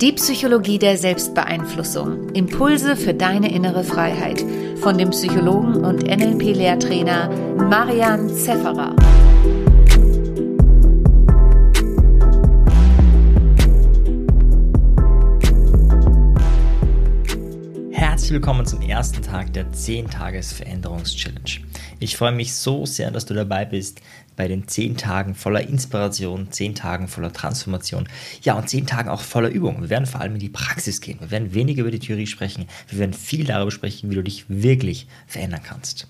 Die Psychologie der Selbstbeeinflussung. Impulse für deine innere Freiheit. Von dem Psychologen und NLP-Lehrtrainer Marian Zefferer. Herzlich willkommen zum ersten Tag der 10-Tages-Veränderungs-Challenge. Ich freue mich so sehr, dass du dabei bist bei den 10 Tagen voller Inspiration, 10 Tagen voller Transformation, ja und 10 Tagen auch voller Übung. Wir werden vor allem in die Praxis gehen. Wir werden weniger über die Theorie sprechen. Wir werden viel darüber sprechen, wie du dich wirklich verändern kannst.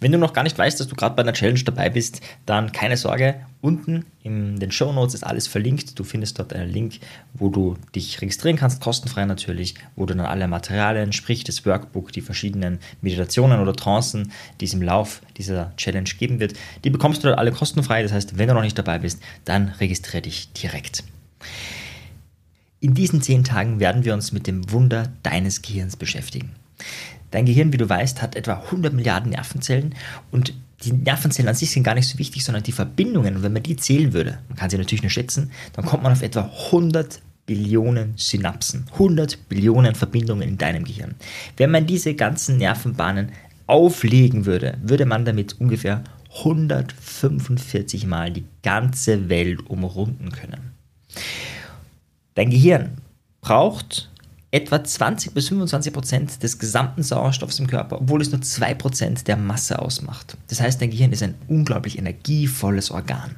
Wenn du noch gar nicht weißt, dass du gerade bei einer Challenge dabei bist, dann keine Sorge. Unten in den Show Notes ist alles verlinkt. Du findest dort einen Link, wo du dich registrieren kannst, kostenfrei natürlich, wo du dann alle Materialien, sprich das Workbook, die verschiedenen Meditationen oder Trancen, die es im Lauf dieser Challenge geben wird, die bekommst du dort alle kostenfrei. Das heißt, wenn du noch nicht dabei bist, dann registriere dich direkt. In diesen zehn Tagen werden wir uns mit dem Wunder deines Gehirns beschäftigen. Dein Gehirn, wie du weißt, hat etwa 100 Milliarden Nervenzellen und die Nervenzellen an sich sind gar nicht so wichtig, sondern die Verbindungen. Und wenn man die zählen würde, man kann sie natürlich nur schätzen, dann kommt man auf etwa 100 Billionen Synapsen, 100 Billionen Verbindungen in deinem Gehirn. Wenn man diese ganzen Nervenbahnen auflegen würde, würde man damit ungefähr 145 Mal die ganze Welt umrunden können. Dein Gehirn braucht etwa 20 bis 25 Prozent des gesamten Sauerstoffs im Körper, obwohl es nur 2 Prozent der Masse ausmacht. Das heißt, dein Gehirn ist ein unglaublich energievolles Organ.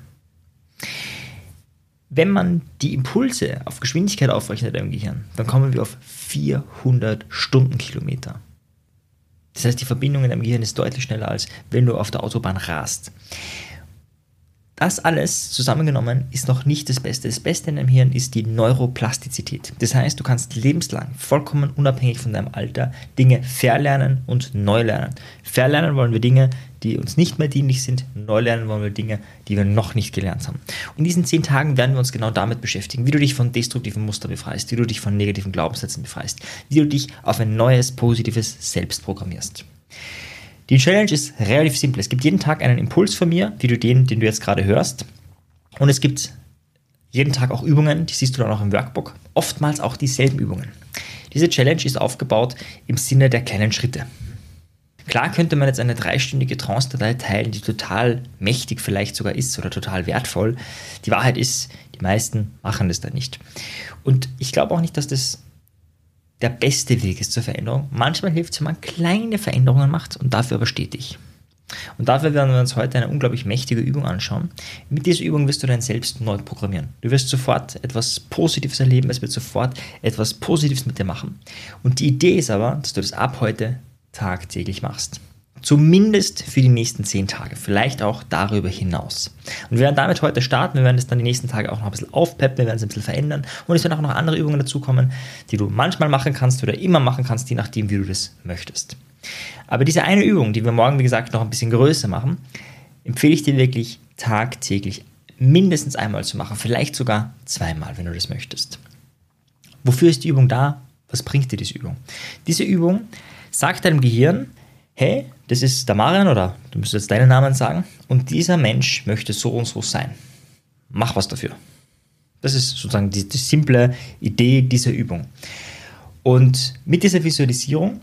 Wenn man die Impulse auf Geschwindigkeit aufrechnet im Gehirn, dann kommen wir auf 400 Stundenkilometer. Das heißt, die Verbindung in deinem Gehirn ist deutlich schneller, als wenn du auf der Autobahn rast. Das alles zusammengenommen ist noch nicht das Beste. Das Beste in deinem Hirn ist die Neuroplastizität. Das heißt, du kannst lebenslang, vollkommen unabhängig von deinem Alter, Dinge verlernen und neu lernen. Verlernen wollen wir Dinge, die uns nicht mehr dienlich sind. Neu lernen wollen wir Dinge, die wir noch nicht gelernt haben. Und in diesen zehn Tagen werden wir uns genau damit beschäftigen, wie du dich von destruktiven Mustern befreist, wie du dich von negativen Glaubenssätzen befreist, wie du dich auf ein neues, positives Selbst programmierst. Die Challenge ist relativ simpel. Es gibt jeden Tag einen Impuls von mir, wie du den, den du jetzt gerade hörst. Und es gibt jeden Tag auch Übungen, die siehst du dann auch im Workbook. Oftmals auch dieselben Übungen. Diese Challenge ist aufgebaut im Sinne der kleinen Schritte. Klar könnte man jetzt eine dreistündige Trance-Datei teilen, die total mächtig vielleicht sogar ist oder total wertvoll. Die Wahrheit ist, die meisten machen das dann nicht. Und ich glaube auch nicht, dass das der beste Weg ist zur Veränderung. Manchmal hilft es, wenn man kleine Veränderungen macht und dafür aber stetig. Und dafür werden wir uns heute eine unglaublich mächtige Übung anschauen. Mit dieser Übung wirst du dein Selbst neu programmieren. Du wirst sofort etwas Positives erleben, es wird sofort etwas Positives mit dir machen. Und die Idee ist aber, dass du das ab heute tagtäglich machst. Zumindest für die nächsten zehn Tage, vielleicht auch darüber hinaus. Und wir werden damit heute starten. Wir werden es dann die nächsten Tage auch noch ein bisschen aufpeppen, wir werden es ein bisschen verändern. Und es werden auch noch andere Übungen dazukommen, die du manchmal machen kannst oder immer machen kannst, je nachdem, wie du das möchtest. Aber diese eine Übung, die wir morgen, wie gesagt, noch ein bisschen größer machen, empfehle ich dir wirklich tagtäglich mindestens einmal zu machen, vielleicht sogar zweimal, wenn du das möchtest. Wofür ist die Übung da? Was bringt dir diese Übung? Diese Übung sagt deinem Gehirn, hey, das ist der Marian oder du müsstest jetzt deinen Namen sagen und dieser Mensch möchte so und so sein. Mach was dafür. Das ist sozusagen die, die simple Idee dieser Übung. Und mit dieser Visualisierung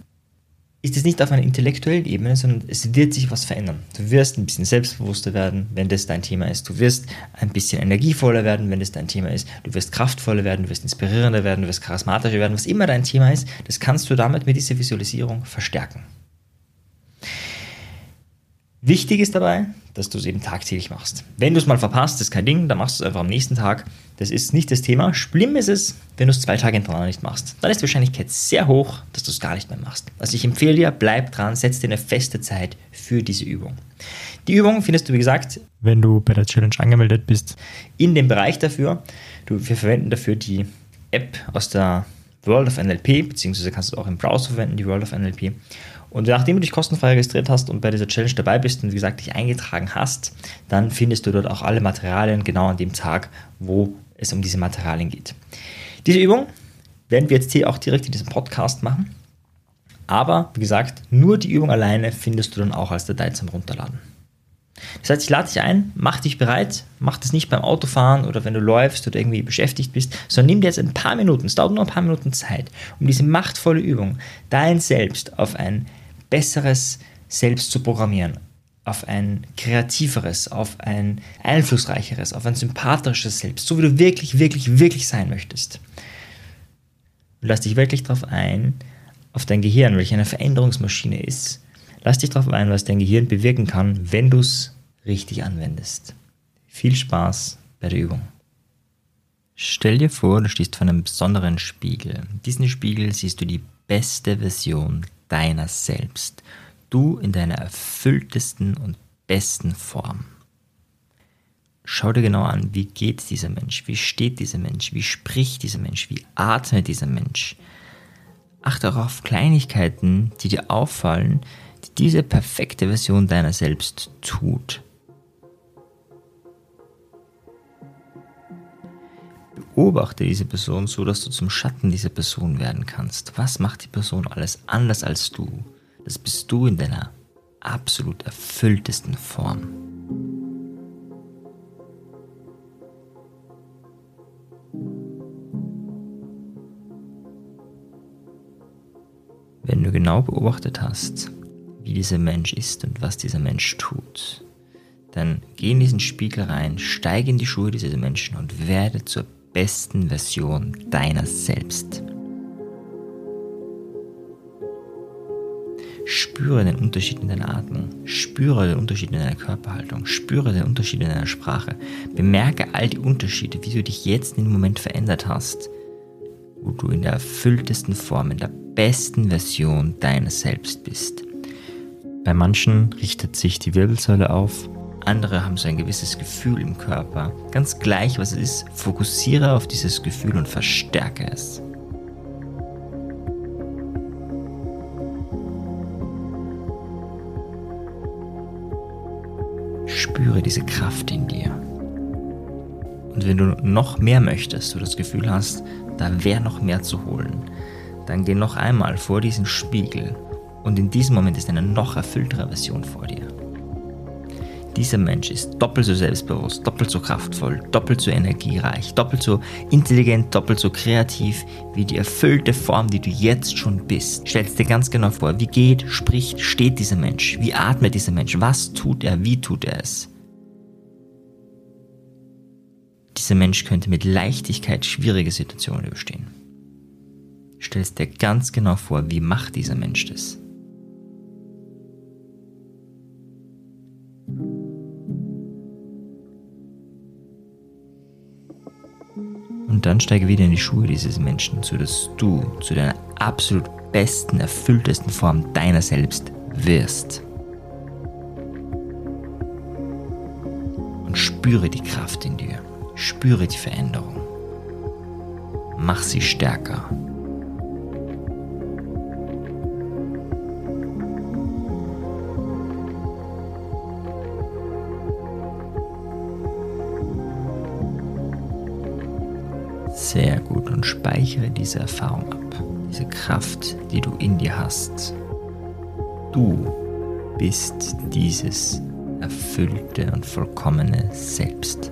ist es nicht auf einer intellektuellen Ebene, sondern es wird sich was verändern. Du wirst ein bisschen selbstbewusster werden, wenn das dein Thema ist. Du wirst ein bisschen energievoller werden, wenn das dein Thema ist. Du wirst kraftvoller werden, du wirst inspirierender werden, du wirst charismatischer werden. Was immer dein Thema ist, das kannst du damit mit dieser Visualisierung verstärken. Wichtig ist dabei, dass du es eben tagtäglich machst. Wenn du es mal verpasst, ist kein Ding, dann machst du es einfach am nächsten Tag. Das ist nicht das Thema. Schlimm ist es, wenn du es zwei Tage hintereinander nicht machst. Dann ist die Wahrscheinlichkeit sehr hoch, dass du es gar nicht mehr machst. Also ich empfehle dir, bleib dran, setz dir eine feste Zeit für diese Übung. Die Übung findest du, wie gesagt, wenn du bei der Challenge angemeldet bist, in dem Bereich dafür. Du, wir verwenden dafür die App aus der World of NLP, beziehungsweise kannst du auch im Browser verwenden, die World of NLP. Und nachdem du dich kostenfrei registriert hast und bei dieser Challenge dabei bist und wie gesagt dich eingetragen hast, dann findest du dort auch alle Materialien genau an dem Tag, wo es um diese Materialien geht. Diese Übung werden wir jetzt hier auch direkt in diesem Podcast machen. Aber wie gesagt, nur die Übung alleine findest du dann auch als Datei zum Runterladen. Das heißt, ich lade dich ein, mach dich bereit, mach das nicht beim Autofahren oder wenn du läufst oder irgendwie beschäftigt bist, sondern nimm dir jetzt ein paar Minuten, es dauert nur ein paar Minuten Zeit, um diese machtvolle Übung, dein Selbst auf ein besseres Selbst zu programmieren, auf ein kreativeres, auf ein einflussreicheres, auf ein sympathisches Selbst, so wie du wirklich, wirklich, wirklich sein möchtest. Lass dich wirklich darauf ein, auf dein Gehirn, welche eine Veränderungsmaschine ist. Lass dich darauf ein, was dein Gehirn bewirken kann, wenn du es richtig anwendest. Viel Spaß bei der Übung. Stell dir vor, du stehst vor einem besonderen Spiegel. In diesem Spiegel siehst du die beste Version deiner selbst. Du in deiner erfülltesten und besten Form. Schau dir genau an, wie geht dieser Mensch, wie steht dieser Mensch, wie spricht dieser Mensch, wie atmet dieser Mensch. Achte auch auf Kleinigkeiten, die dir auffallen, die diese perfekte Version deiner selbst tut. Beobachte diese Person so, dass du zum Schatten dieser Person werden kannst. Was macht die Person alles anders als du? Das bist du in deiner absolut erfülltesten Form. Wenn du genau beobachtet hast, wie dieser Mensch ist und was dieser Mensch tut, dann geh in diesen Spiegel rein, steige in die Schuhe dieses Menschen und werde zur besten Version deiner selbst. Spüre den Unterschied in deiner Atmung, spüre den Unterschied in deiner Körperhaltung, spüre den Unterschied in deiner Sprache. Bemerke all die Unterschiede, wie du dich jetzt in dem Moment verändert hast, wo du in der erfülltesten Form, in der besten Version deines Selbst bist. Bei manchen richtet sich die Wirbelsäule auf, andere haben so ein gewisses Gefühl im Körper. Ganz gleich, was es ist, fokussiere auf dieses Gefühl und verstärke es. Spüre diese Kraft in dir. Und wenn du noch mehr möchtest, du das Gefühl hast, da wäre noch mehr zu holen, dann geh noch einmal vor diesen Spiegel und in diesem Moment ist eine noch erfülltere Version vor dir. Dieser Mensch ist doppelt so selbstbewusst, doppelt so kraftvoll, doppelt so energiereich, doppelt so intelligent, doppelt so kreativ wie die erfüllte Form, die du jetzt schon bist. Stell dir ganz genau vor, wie geht, spricht, steht dieser Mensch, wie atmet dieser Mensch, was tut er, wie tut er es. Dieser Mensch könnte mit Leichtigkeit schwierige Situationen überstehen. Stell dir ganz genau vor, wie macht dieser Mensch das. Und dann steige wieder in die Schuhe dieses Menschen, sodass du zu deiner absolut besten, erfülltesten Form deiner selbst wirst. Und spüre die Kraft in dir. Spüre die Veränderung. Mach sie stärker. Sehr gut und speichere diese Erfahrung ab, diese Kraft, die du in dir hast. Du bist dieses erfüllte und vollkommene Selbst.